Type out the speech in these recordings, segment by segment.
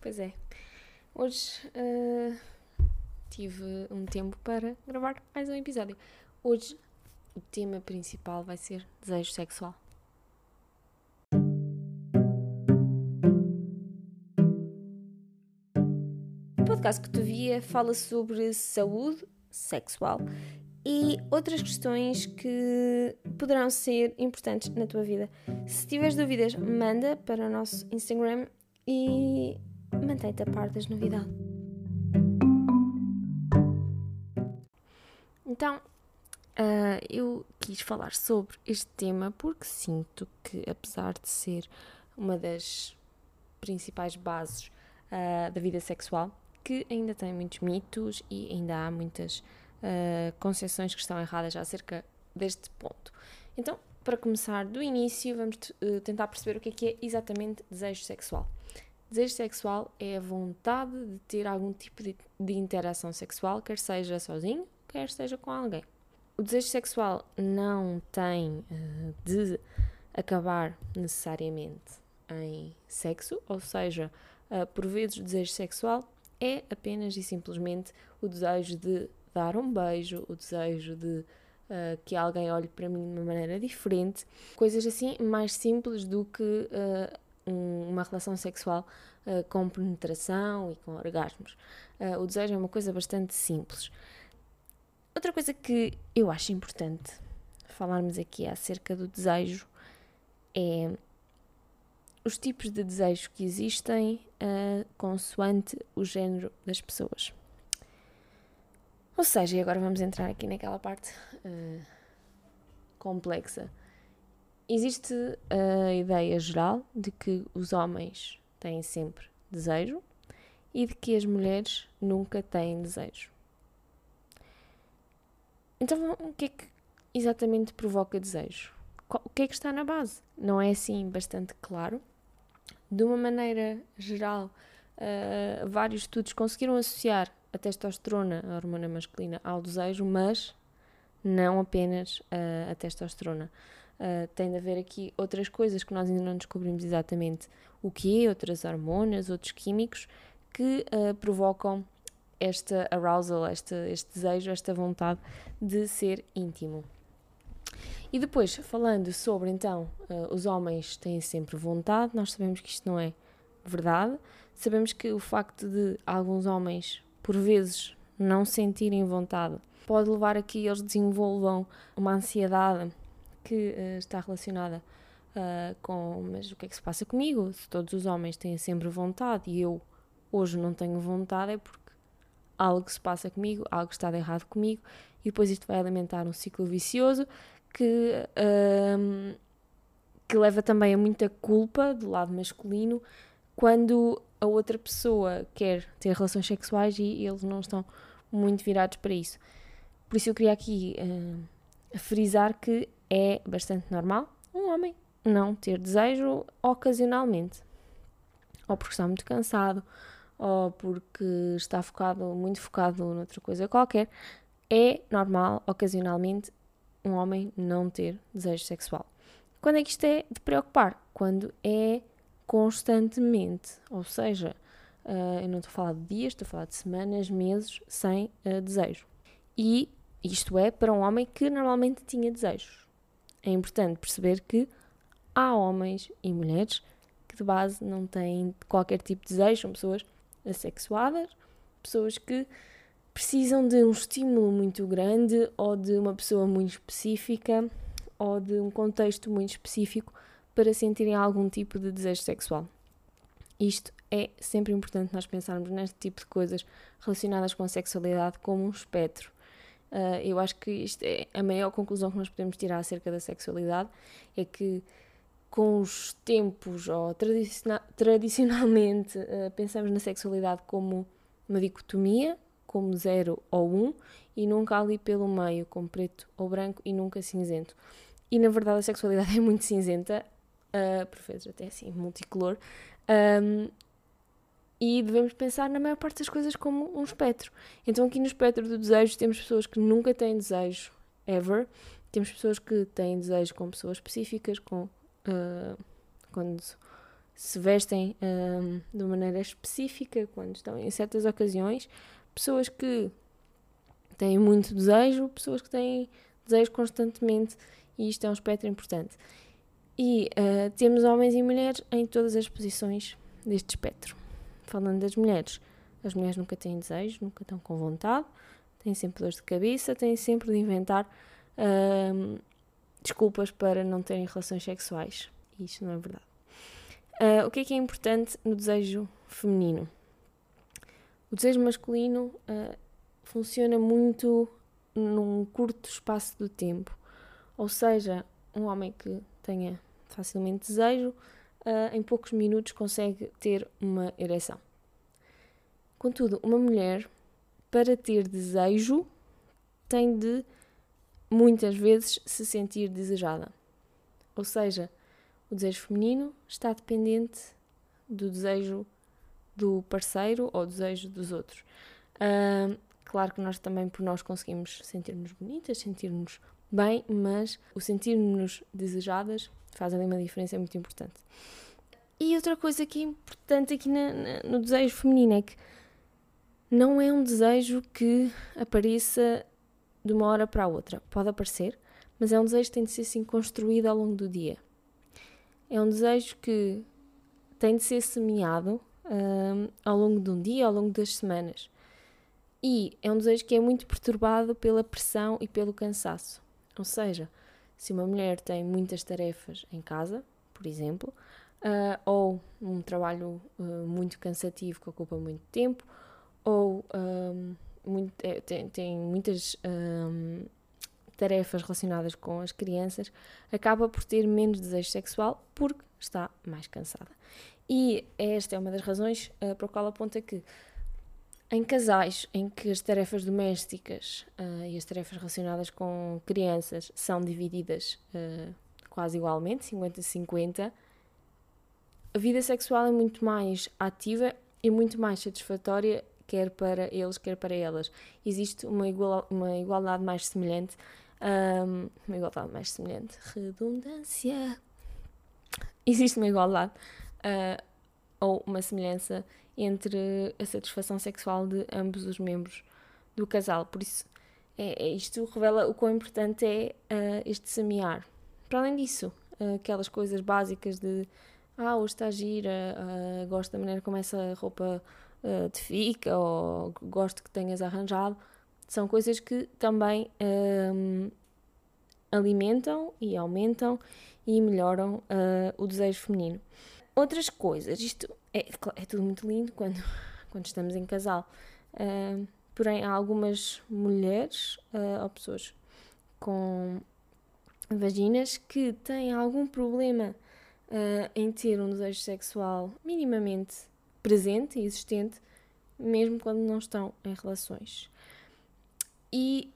Pois é. Hoje uh, tive um tempo para gravar mais um episódio. Hoje o tema principal vai ser desejo sexual. O podcast que tu via fala sobre saúde sexual e outras questões que poderão ser importantes na tua vida. Se tiveres dúvidas, manda para o nosso Instagram e mantém-te a par das novidades. Então, uh, eu quis falar sobre este tema porque sinto que, apesar de ser uma das principais bases uh, da vida sexual, que ainda tem muitos mitos e ainda há muitas uh, concepções que estão erradas acerca deste ponto. Então, para começar do início, vamos tentar perceber o que é que é exatamente desejo sexual. Desejo sexual é a vontade de ter algum tipo de, de interação sexual, quer seja sozinho, quer seja com alguém. O desejo sexual não tem uh, de acabar necessariamente em sexo, ou seja, uh, por vezes o desejo sexual é apenas e simplesmente o desejo de dar um beijo, o desejo de uh, que alguém olhe para mim de uma maneira diferente, coisas assim mais simples do que uh, um, uma relação sexual uh, com penetração e com orgasmos. o desejo é uma coisa bastante simples. Outra coisa que eu acho importante falarmos aqui acerca do desejo é os tipos de desejos que existem uh, consoante o género das pessoas. Ou seja, e agora vamos entrar aqui naquela parte uh, complexa. Existe a ideia geral de que os homens têm sempre desejo e de que as mulheres nunca têm desejo. Então, o que é que exatamente provoca desejo? O que é que está na base? Não é assim bastante claro? De uma maneira geral, uh, vários estudos conseguiram associar a testosterona, a hormona masculina, ao desejo, mas não apenas uh, a testosterona. Uh, tem de haver aqui outras coisas que nós ainda não descobrimos exatamente o que é, outras hormonas, outros químicos que uh, provocam esta arousal, este, este desejo, esta vontade de ser íntimo. E depois, falando sobre então, uh, os homens têm sempre vontade, nós sabemos que isto não é verdade. Sabemos que o facto de alguns homens, por vezes, não sentirem vontade pode levar a que eles desenvolvam uma ansiedade que uh, está relacionada uh, com mas o que é que se passa comigo? Se todos os homens têm sempre vontade e eu hoje não tenho vontade, é porque algo se passa comigo, algo está de errado comigo, e depois isto vai alimentar um ciclo vicioso que, um, que leva também a muita culpa do lado masculino quando a outra pessoa quer ter relações sexuais e eles não estão muito virados para isso. Por isso eu queria aqui uh, frisar que é bastante normal um homem não ter desejo ocasionalmente. Ou porque está muito cansado, ou porque está focado, muito focado noutra coisa qualquer. É normal, ocasionalmente, um homem não ter desejo sexual. Quando é que isto é de preocupar? Quando é constantemente, ou seja, uh, eu não estou a falar de dias, estou a falar de semanas, meses sem uh, desejo. E isto é para um homem que normalmente tinha desejos. É importante perceber que há homens e mulheres que de base não têm qualquer tipo de desejo, são pessoas assexuadas, pessoas que precisam de um estímulo muito grande ou de uma pessoa muito específica ou de um contexto muito específico para sentirem algum tipo de desejo sexual. Isto é sempre importante nós pensarmos neste tipo de coisas relacionadas com a sexualidade como um espectro. Uh, eu acho que isto é a maior conclusão que nós podemos tirar acerca da sexualidade é que com os tempos ou tradicionalmente uh, pensamos na sexualidade como uma dicotomia como zero ou um e nunca ali pelo meio, como preto ou branco e nunca cinzento. E na verdade a sexualidade é muito cinzenta, uh, por vezes até assim multicolor, um, e devemos pensar na maior parte das coisas como um espectro. Então aqui no espectro do desejo temos pessoas que nunca têm desejo, ever, temos pessoas que têm desejo com pessoas específicas, com uh, quando se vestem um, de maneira específica quando estão em certas ocasiões, pessoas que têm muito desejo, pessoas que têm desejo constantemente, e isto é um espectro importante. E uh, temos homens e mulheres em todas as posições deste espectro. Falando das mulheres, as mulheres nunca têm desejo, nunca estão com vontade, têm sempre dores de cabeça, têm sempre de inventar uh, desculpas para não terem relações sexuais. E isto não é verdade. Uh, o que é que é importante no desejo feminino? O desejo masculino uh, funciona muito num curto espaço de tempo. Ou seja, um homem que tenha facilmente desejo, uh, em poucos minutos consegue ter uma ereção. Contudo, uma mulher, para ter desejo, tem de muitas vezes se sentir desejada. Ou seja, o desejo feminino está dependente do desejo do parceiro ou desejo dos outros. Uh, claro que nós também, por nós, conseguimos sentir-nos bonitas, sentir-nos bem, mas o sentir-nos desejadas faz ali uma diferença muito importante. E outra coisa que é importante aqui na, na, no desejo feminino é que não é um desejo que apareça de uma hora para a outra. Pode aparecer, mas é um desejo que tem de ser assim construído ao longo do dia. É um desejo que tem de ser semeado um, ao longo de um dia, ao longo das semanas. E é um desejo que é muito perturbado pela pressão e pelo cansaço. Ou seja, se uma mulher tem muitas tarefas em casa, por exemplo, uh, ou um trabalho uh, muito cansativo que ocupa muito tempo, ou um, muito, é, tem, tem, muitas um, tarefas relacionadas com as crianças, acaba por ter menos desejo sexual porque está mais cansada. E esta é uma das razões uh, para a qual aponta que em casais em que as tarefas domésticas uh, e as tarefas relacionadas com crianças são divididas uh, quase igualmente, 50-50, a vida sexual é muito mais ativa e muito mais satisfatória, quer para eles, quer para elas. Existe uma, igual, uma igualdade mais semelhante, um, uma igualdade mais semelhante, redundância. Existe uma igualdade uh, ou uma semelhança entre a satisfação sexual de ambos os membros do casal. Por isso, é, é isto revela o quão importante é uh, este semear. Para além disso, uh, aquelas coisas básicas de ah, hoje está gira, uh, gosto da maneira como essa roupa uh, te fica, ou gosto que tenhas arranjado, são coisas que também alimentam e aumentam e melhoram o desejo feminino. Outras coisas, isto é, é tudo muito lindo quando, quando estamos em casal. Uh, porém, há algumas mulheres uh, ou pessoas com vaginas que têm algum problema uh, em ter um desejo sexual minimamente presente e existente, mesmo quando não estão em relações. E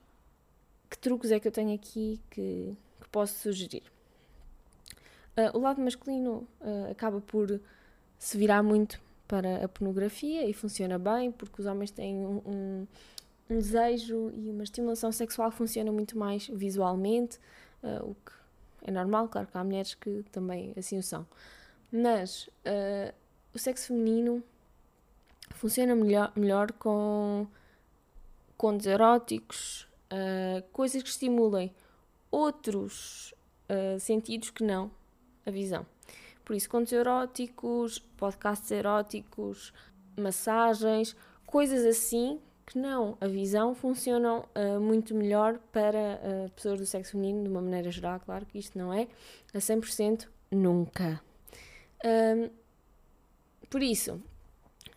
que truques é que eu tenho aqui que, que posso sugerir? Uh, o lado masculino uh, acaba por se virar muito para a pornografia e funciona bem porque os homens têm um, um, um desejo e uma estimulação sexual que funciona muito mais visualmente, uh, o que é normal, claro que há mulheres que também assim o são. Mas o sexo feminino funciona melhor, melhor com contos eróticos, coisas que estimulem outros sentidos que não a visão. Por isso, contos eróticos, podcasts eróticos, massagens, coisas assim que não a visão funcionam uh, muito melhor para uh, pessoas do sexo feminino, de uma maneira geral, claro que isto não é a 100% nunca. Um, por isso,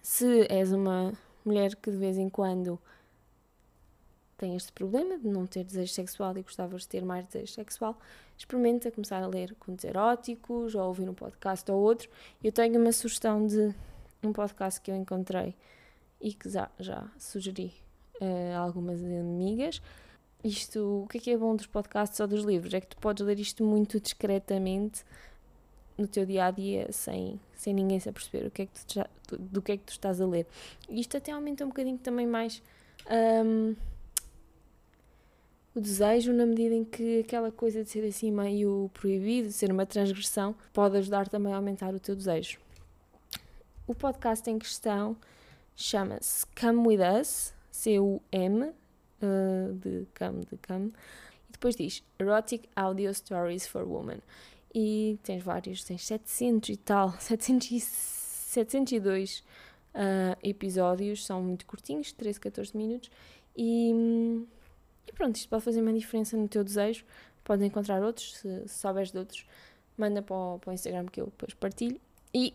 se és uma mulher que de vez em quando tem este problema de não ter desejo sexual e gostavas de ter mais desejo sexual, experimenta começar a ler contos eróticos ou ouvir um podcast ou outro. Eu tenho uma sugestão de um podcast que eu encontrei e que já, já sugeri a algumas amigas. Isto, o que é que é bom dos podcasts ou dos livros? É que tu podes ler isto muito discretamente no teu dia a dia sem, sem ninguém se aperceber o que é que tu, do que é que tu estás a ler. Isto até aumenta um bocadinho também mais. Um, o desejo, na medida em que aquela coisa de ser assim meio proibido, de ser uma transgressão, pode ajudar também a aumentar o teu desejo. O podcast em questão chama-se Come With Us, C-U-M, uh, de come, de come, e depois diz Erotic Audio Stories for Women. E tens vários, tens 700 e tal, 700 e, 702 uh, episódios, são muito curtinhos, 13, 14 minutos, e, e, pronto, isto pode fazer uma diferença no teu desejo. Podes encontrar outros, se, se souberes de outros, manda para o, para o Instagram que eu depois partilho. E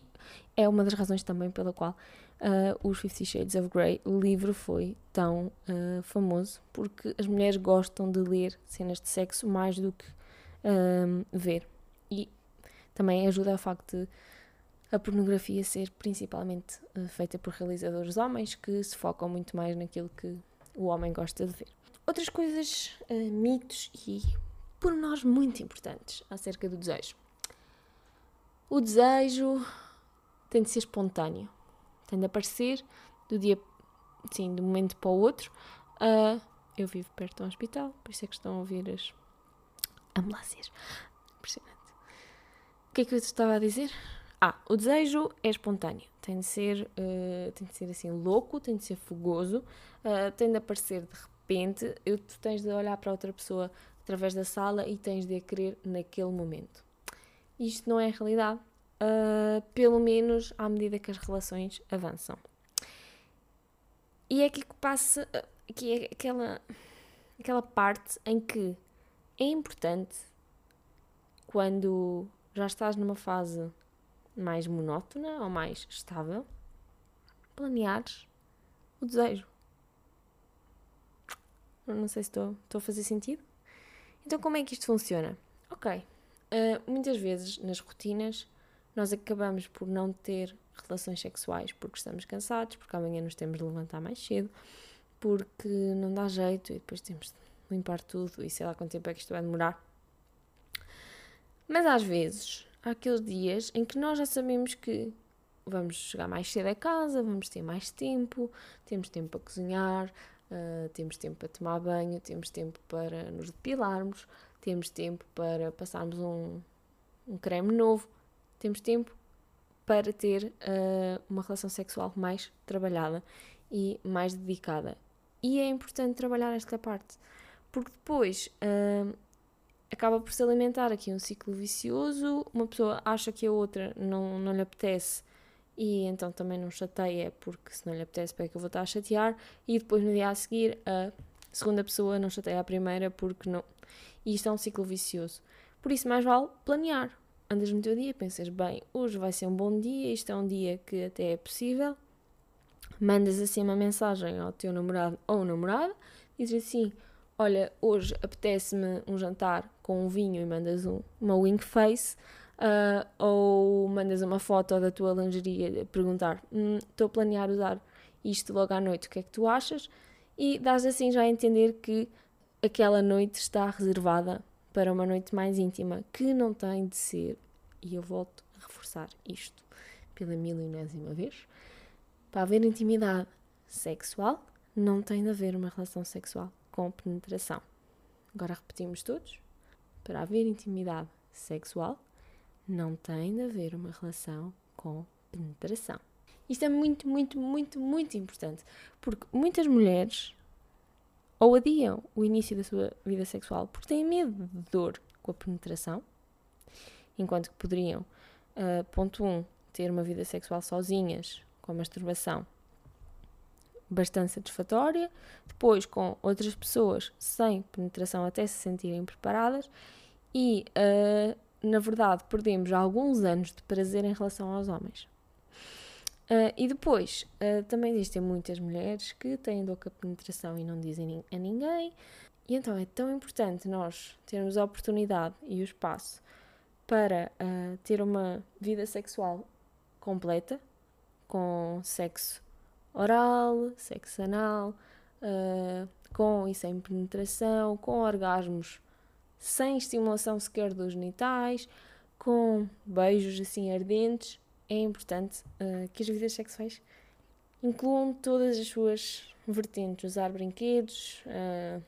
é uma das razões também pela qual uh, os Fifty Shades of Grey, o livro foi tão uh, famoso, porque as mulheres gostam de ler cenas de sexo mais do que uh, ver. E também ajuda ao facto de a pornografia ser principalmente feita por realizadores homens que se focam muito mais naquilo que o homem gosta de ver. Outras coisas, mitos e pormenores muito importantes acerca do desejo. O desejo tem de ser espontâneo tem de aparecer do dia, sim, de um momento para o outro. Uh, eu vivo perto de um hospital, por isso é que estão a ouvir as ambulâncias. Impressionante. O que é que eu estava a dizer? Ah, o desejo é espontâneo. Tem de ser, uh, tem de ser assim louco, tem de ser fogoso, uh, tem de aparecer de repente. Eu, tu tens de olhar para outra pessoa através da sala e tens de a querer naquele momento. Isto não é realidade uh, pelo menos à medida que as relações avançam. E é aqui que passa, que é aquela, aquela parte em que é importante quando já estás numa fase mais monótona ou mais estável, planeares o desejo. Não sei se estou, estou a fazer sentido. Então, como é que isto funciona? Ok. Uh, muitas vezes nas rotinas nós acabamos por não ter relações sexuais porque estamos cansados, porque amanhã nos temos de levantar mais cedo, porque não dá jeito e depois temos de limpar tudo e sei lá quanto tempo é que isto vai demorar. Mas às vezes há aqueles dias em que nós já sabemos que vamos chegar mais cedo a casa, vamos ter mais tempo, temos tempo para cozinhar, uh, temos tempo para tomar banho, temos tempo para nos depilarmos, temos tempo para passarmos um, um creme novo temos tempo para ter uh, uma relação sexual mais trabalhada e mais dedicada. E é importante trabalhar esta parte, porque depois uh, acaba por se alimentar aqui um ciclo vicioso. Uma pessoa acha que a outra não, não lhe apetece e então também não chateia, porque se não lhe apetece, para que eu vou estar a chatear? E depois no dia a seguir, a segunda pessoa não chateia a primeira porque não. E isto é um ciclo vicioso. Por isso, mais vale planear andas no teu dia, pensas, bem, hoje vai ser um bom dia, isto é um dia que até é possível, mandas assim uma mensagem ao teu namorado ou namorada, dizes assim, olha, hoje apetece-me um jantar com um vinho e mandas um, uma wing face, uh, ou mandas uma foto da tua lingerie a perguntar, estou hum, a planear usar isto logo à noite, o que é que tu achas? E dás assim já a entender que aquela noite está reservada para uma noite mais íntima, que não tem de ser, e eu volto a reforçar isto pela milionésima vez, para haver intimidade sexual, não tem de haver uma relação sexual com penetração. Agora repetimos todos. Para haver intimidade sexual, não tem de haver uma relação com penetração. Isto é muito, muito, muito, muito importante, porque muitas mulheres ou adiam o início da sua vida sexual porque têm medo de dor com a penetração, enquanto que poderiam, uh, ponto 1, um, ter uma vida sexual sozinhas, com a masturbação bastante satisfatória, depois com outras pessoas sem penetração até se sentirem preparadas e, uh, na verdade, perdemos alguns anos de prazer em relação aos homens. Uh, e depois, uh, também existem muitas mulheres que têm dor com a penetração e não dizem a ninguém. E então é tão importante nós termos a oportunidade e o espaço para uh, ter uma vida sexual completa, com sexo oral, sexo anal, com e sem penetração, com orgasmos sem estimulação sequer dos genitais, com beijos assim ardentes é importante uh, que as vidas sexuais incluam todas as suas vertentes, usar brinquedos, uh,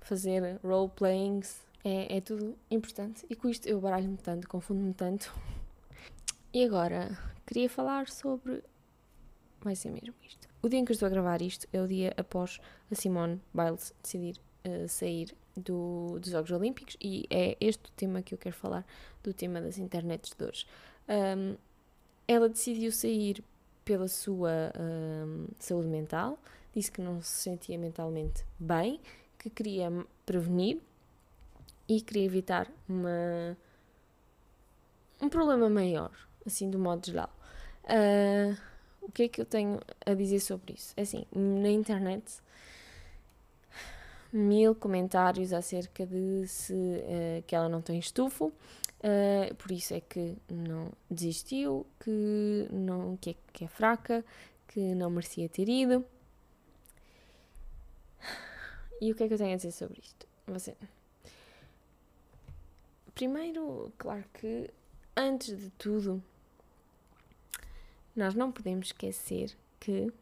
fazer role-playings, é, é tudo importante. E com isto eu baralho-me tanto, confundo-me tanto. E agora, queria falar sobre. Vai ser mesmo isto. O dia em que eu estou a gravar isto é o dia após a Simone Biles decidir uh, sair do, dos Jogos Olímpicos e é este o tema que eu quero falar, do tema das internets de hoje. Um, ela decidiu sair pela sua um, saúde mental, disse que não se sentia mentalmente bem, que queria prevenir e queria evitar uma, um problema maior, assim, do modo geral. Uh, o que é que eu tenho a dizer sobre isso? É assim, na internet, mil comentários acerca de se uh, que ela não tem estufo, uh, por isso é que não desistiu, que, não, que, é, que é fraca, que não merecia ter ido. E o que é que eu tenho a dizer sobre isto? Você. Primeiro, claro que antes de tudo, nós não podemos esquecer que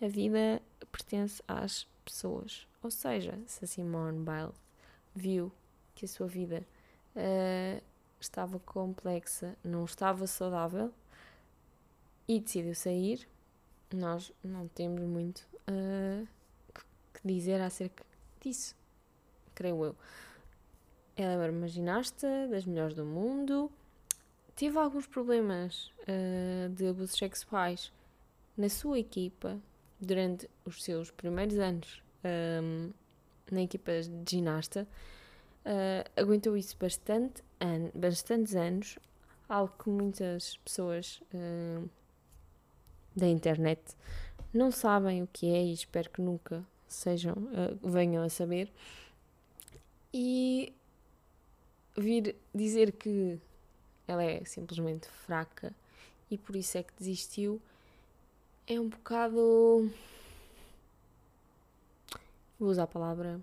a vida pertence às pessoas. Ou seja, se a Simone Biles viu que a sua vida uh, estava complexa, não estava saudável e decidiu sair, nós não temos muito uh, que dizer acerca disso, creio eu. Ela era uma ginasta das melhores do mundo, teve alguns problemas uh, de abusos sexuais na sua equipa durante os seus primeiros anos um, na equipa de ginasta. Uh, aguentou isso bastante an bastantes anos, algo que muitas pessoas uh, da internet não sabem o que é e espero que nunca sejam, uh, venham a saber. E vir dizer que ela é simplesmente fraca e por isso é que desistiu, é um bocado. Vou usar a palavra.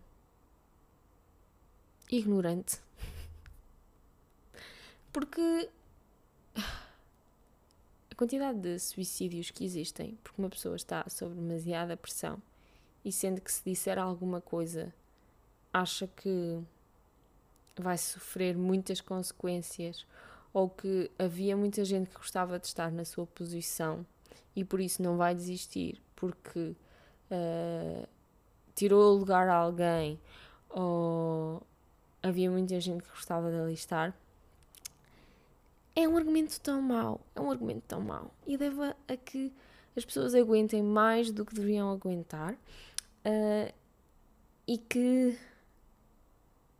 ignorante. Porque a quantidade de suicídios que existem porque uma pessoa está sob demasiada pressão e sendo que se disser alguma coisa acha que vai sofrer muitas consequências ou que havia muita gente que gostava de estar na sua posição e por isso não vai desistir porque uh, tirou o lugar a alguém ou havia muita gente que gostava de ali estar, é um argumento tão mau, é um argumento tão mau e leva a que as pessoas aguentem mais do que deveriam aguentar uh, e que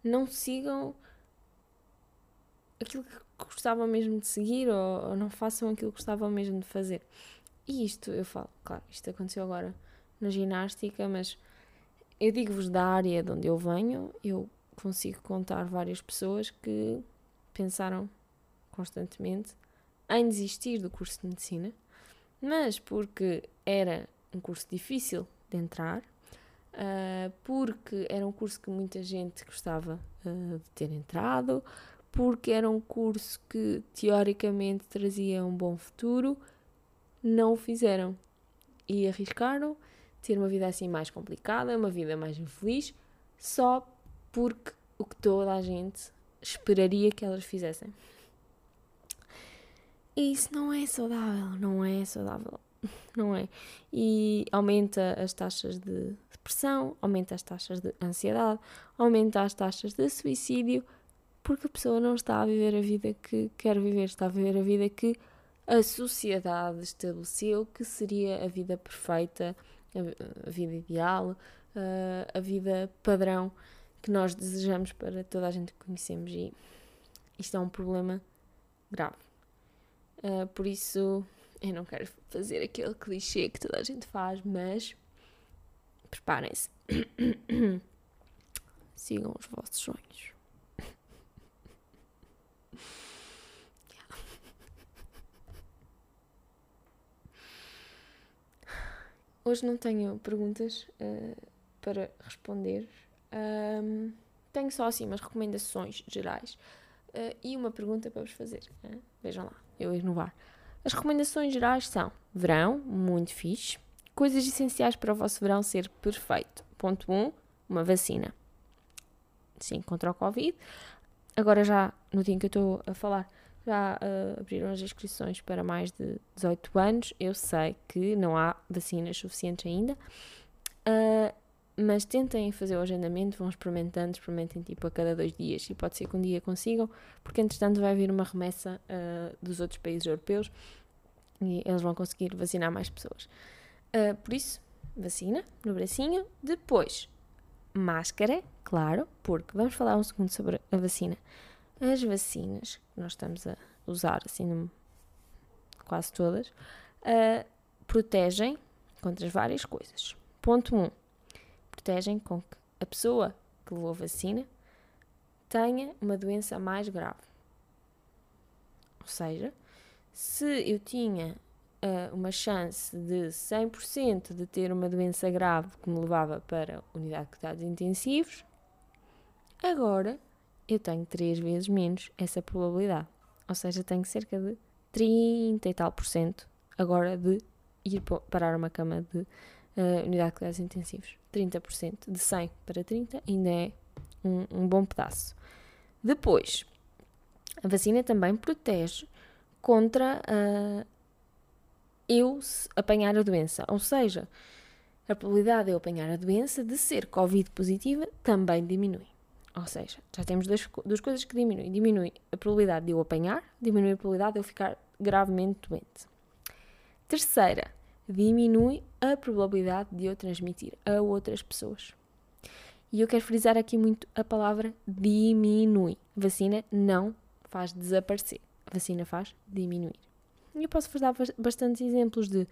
não sigam aquilo que gostavam mesmo de seguir ou, ou, não façam aquilo que gostavam mesmo de fazer. E isto, eu falo, claro, isto aconteceu agora na ginástica, mas eu digo-vos da área de onde eu venho, eu consigo contar várias pessoas que pensaram constantemente em desistir do curso de medicina, mas porque era um curso difícil de entrar, uh, porque era um curso que muita gente gostava uh, de ter entrado, porque era um curso que teoricamente trazia um bom futuro, não o fizeram e arriscaram ter uma vida assim mais complicada, uma vida mais infeliz, só porque o que toda a gente esperaria que elas fizessem. E isso não é saudável, não é saudável, não é? E aumenta as taxas de depressão, aumenta as taxas de ansiedade, aumenta as taxas de suicídio, porque a pessoa não está a viver a vida que quer viver, está a viver a vida que a sociedade estabeleceu que seria a vida perfeita, a, vida ideal, a vida padrão que nós desejamos para toda a gente que conhecemos e isto é um problema grave. Uh, por isso, eu não quero fazer aquele clichê que toda a gente faz, mas preparem-se. Sigam os vossos sonhos. Hoje não tenho perguntas uh, para responder. Um, tenho só assim umas recomendações gerais uh, e uma pergunta para vos fazer. Uh, vejam lá, eu inovar. As recomendações gerais são: verão, muito fixe. Coisas essenciais para o vosso verão ser perfeito. Ponto 1, um, uma vacina. Sim, contra o Covid. Agora já, no dia em que eu estou a falar, já uh, abriram as inscrições para mais de 18 anos. Eu sei que não há vacinas suficientes ainda, uh, mas tentem fazer o agendamento, vão experimentando, experimentem tipo a cada dois dias e pode ser que um dia consigam, porque entretanto vai vir uma remessa uh, dos outros países europeus e eles vão conseguir vacinar mais pessoas. por isso, vacina no bracinho. Depois, máscara, claro, porque vamos falar um segundo sobre a vacina. As vacinas que nós estamos a usar, assim, quase todas, uh, protegem contra várias coisas. Ponto 1. Um, protegem com que a pessoa que levou a vacina tenha uma doença mais grave. Ou seja, se eu tinha uh, uma chance de 100% de ter uma doença grave que me levava para a unidade de cuidados intensivos, agora eu tenho 3 vezes menos essa probabilidade. Ou seja, tenho cerca de 30 e tal por cento agora de ir parar uma cama de uh, unidade de cuidados intensivos. 30%. De 100 para 30 ainda é um, um bom pedaço. Depois, a vacina também protege contra uh, eu apanhar a doença. Ou seja, a probabilidade de eu apanhar a doença de ser Covid positiva também diminui. Ou seja, já temos duas, duas coisas que diminuem. Diminui a probabilidade de eu apanhar, diminui a probabilidade de eu ficar gravemente doente. Terceira, diminui a probabilidade de eu transmitir a outras pessoas. E eu quero frisar aqui muito a palavra diminui. Vacina não faz desaparecer. Vacina faz diminuir. E eu posso-vos dar bastantes exemplos de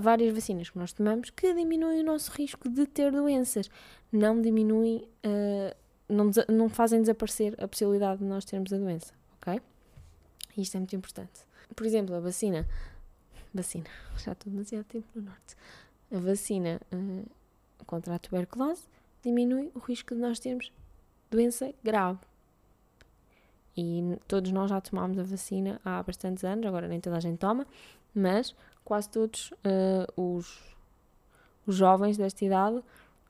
várias vacinas que nós tomamos que diminuem o nosso risco de ter doenças. Não diminuem uh, não, não fazem desaparecer a possibilidade de nós termos a doença, ok? Isto é muito importante. Por exemplo, a vacina. Vacina, já estou demasiado tempo no norte. A vacina uh, contra a tuberculose diminui o risco de nós termos doença grave. E todos nós já tomámos a vacina há bastantes anos, agora nem toda a gente toma, mas quase todos uh, os, os jovens desta idade,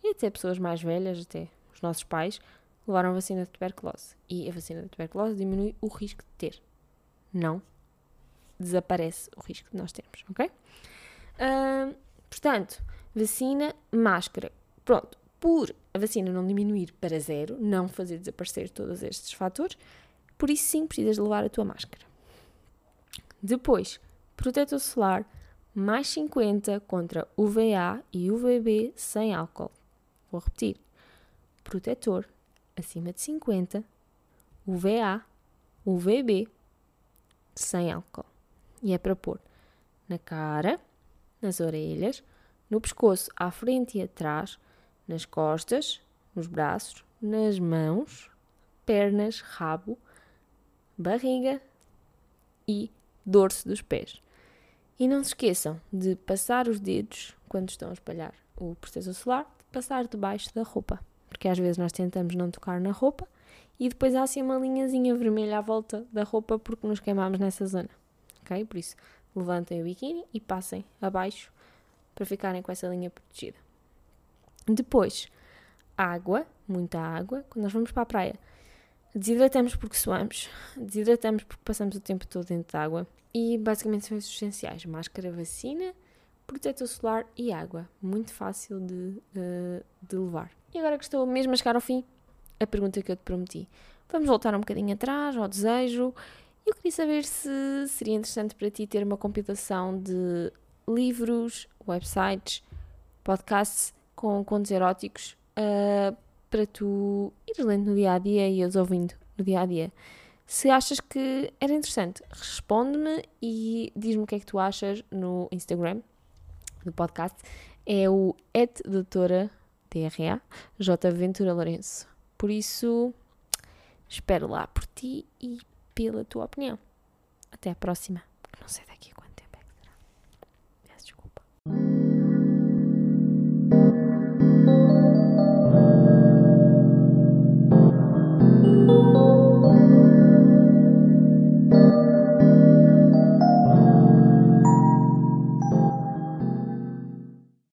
e até pessoas mais velhas, até os nossos pais, levaram a vacina de tuberculose. E a vacina de tuberculose diminui o risco de ter. Não desaparece o risco de nós termos, ok? Uh, portanto, vacina, máscara. Pronto, por a vacina não diminuir para zero, não fazer desaparecer todos estes fatores, por isso sim precisas levar a tua máscara. Depois, protetor solar mais 50 contra UVA e UVB sem álcool. Vou repetir. Protetor acima de 50, UVA, UVB, sem álcool. E é para pôr na cara, nas orelhas, no pescoço, à frente e atrás, nas costas, nos braços, nas mãos, pernas, rabo, barriga e dorso dos pés. E não se esqueçam de passar os dedos, quando estão a espalhar o protetor solar, de passar debaixo da roupa porque às vezes nós tentamos não tocar na roupa e depois há assim uma linhazinha vermelha à volta da roupa porque nos queimamos nessa zona. Ok? Por isso, levantem o biquíni e passem abaixo para ficarem com essa linha protegida. Depois, água, muita água. Quando nós vamos para a praia, desidratamos porque suamos, desidratamos porque passamos o tempo todo dentro de água e basicamente são esses essenciais: máscara, vacina, protetor solar e água. Muito fácil de, de, de levar. E agora que estou mesmo a chegar ao fim, a pergunta que eu te prometi. Vamos voltar um bocadinho atrás, ao desejo. Eu queria saber se seria interessante para ti ter uma compilação de livros, websites, podcasts com contos eróticos uh, para tu ires lendo no dia a dia e os ouvindo no dia a dia. Se achas que era interessante, responde-me e diz-me o que é que tu achas no Instagram do podcast. É o doutora TRA, J. Ventura Lourenço. Por isso, espero lá por ti e pela tua opinião. Até à próxima, não sei daqui